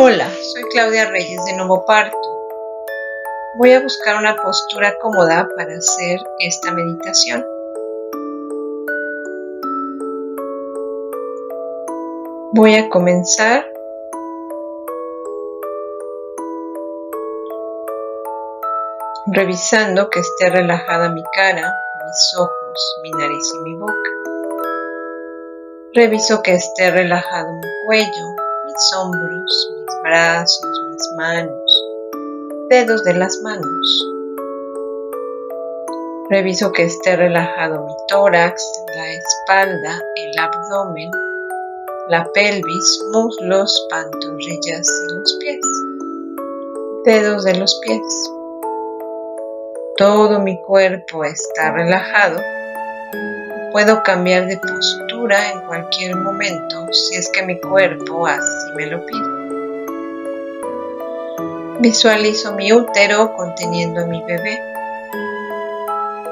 Hola, soy Claudia Reyes de Nuevo Parto. Voy a buscar una postura cómoda para hacer esta meditación. Voy a comenzar revisando que esté relajada mi cara, mis ojos, mi nariz y mi boca. Reviso que esté relajado mi cuello, mis hombros, brazos, mis manos, dedos de las manos. Reviso que esté relajado mi tórax, la espalda, el abdomen, la pelvis, muslos, pantorrillas y los pies. Dedos de los pies. Todo mi cuerpo está relajado. Puedo cambiar de postura en cualquier momento si es que mi cuerpo así me lo pide. Visualizo mi útero conteniendo a mi bebé.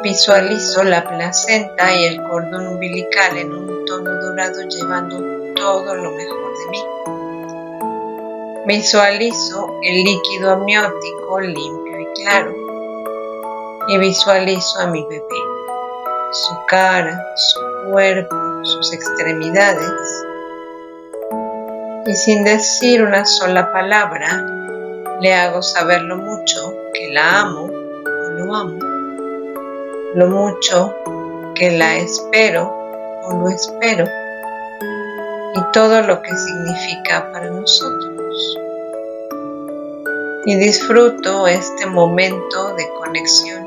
Visualizo la placenta y el cordón umbilical en un tono dorado llevando todo lo mejor de mí. Visualizo el líquido amniótico limpio y claro. Y visualizo a mi bebé, su cara, su cuerpo, sus extremidades. Y sin decir una sola palabra, le hago saber lo mucho que la amo o lo amo, lo mucho que la espero o lo espero y todo lo que significa para nosotros. Y disfruto este momento de conexión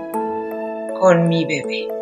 con mi bebé.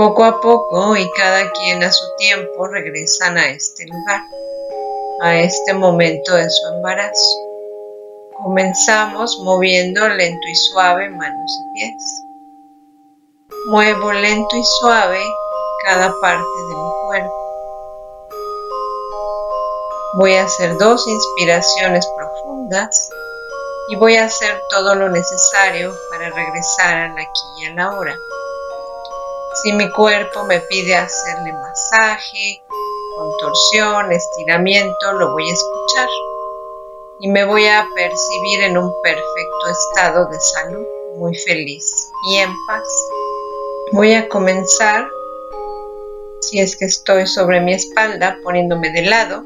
Poco a poco y cada quien a su tiempo regresan a este lugar, a este momento de su embarazo. Comenzamos moviendo lento y suave manos y pies. Muevo lento y suave cada parte de mi cuerpo. Voy a hacer dos inspiraciones profundas y voy a hacer todo lo necesario para regresar al aquí y a la hora. Si mi cuerpo me pide hacerle masaje, contorsión, estiramiento, lo voy a escuchar y me voy a percibir en un perfecto estado de salud, muy feliz y en paz. Voy a comenzar, si es que estoy sobre mi espalda, poniéndome de lado.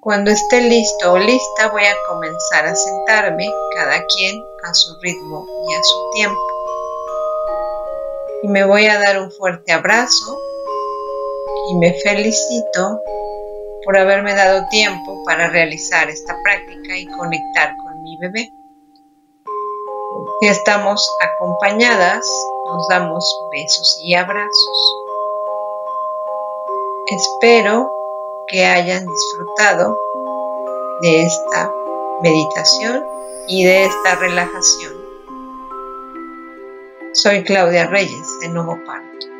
Cuando esté listo o lista, voy a comenzar a sentarme, cada quien a su ritmo y a su tiempo. Y me voy a dar un fuerte abrazo y me felicito por haberme dado tiempo para realizar esta práctica y conectar con mi bebé. Si estamos acompañadas, nos damos besos y abrazos. Espero que hayan disfrutado de esta meditación y de esta relajación. Soy Claudia Reyes de Nuevo Parque.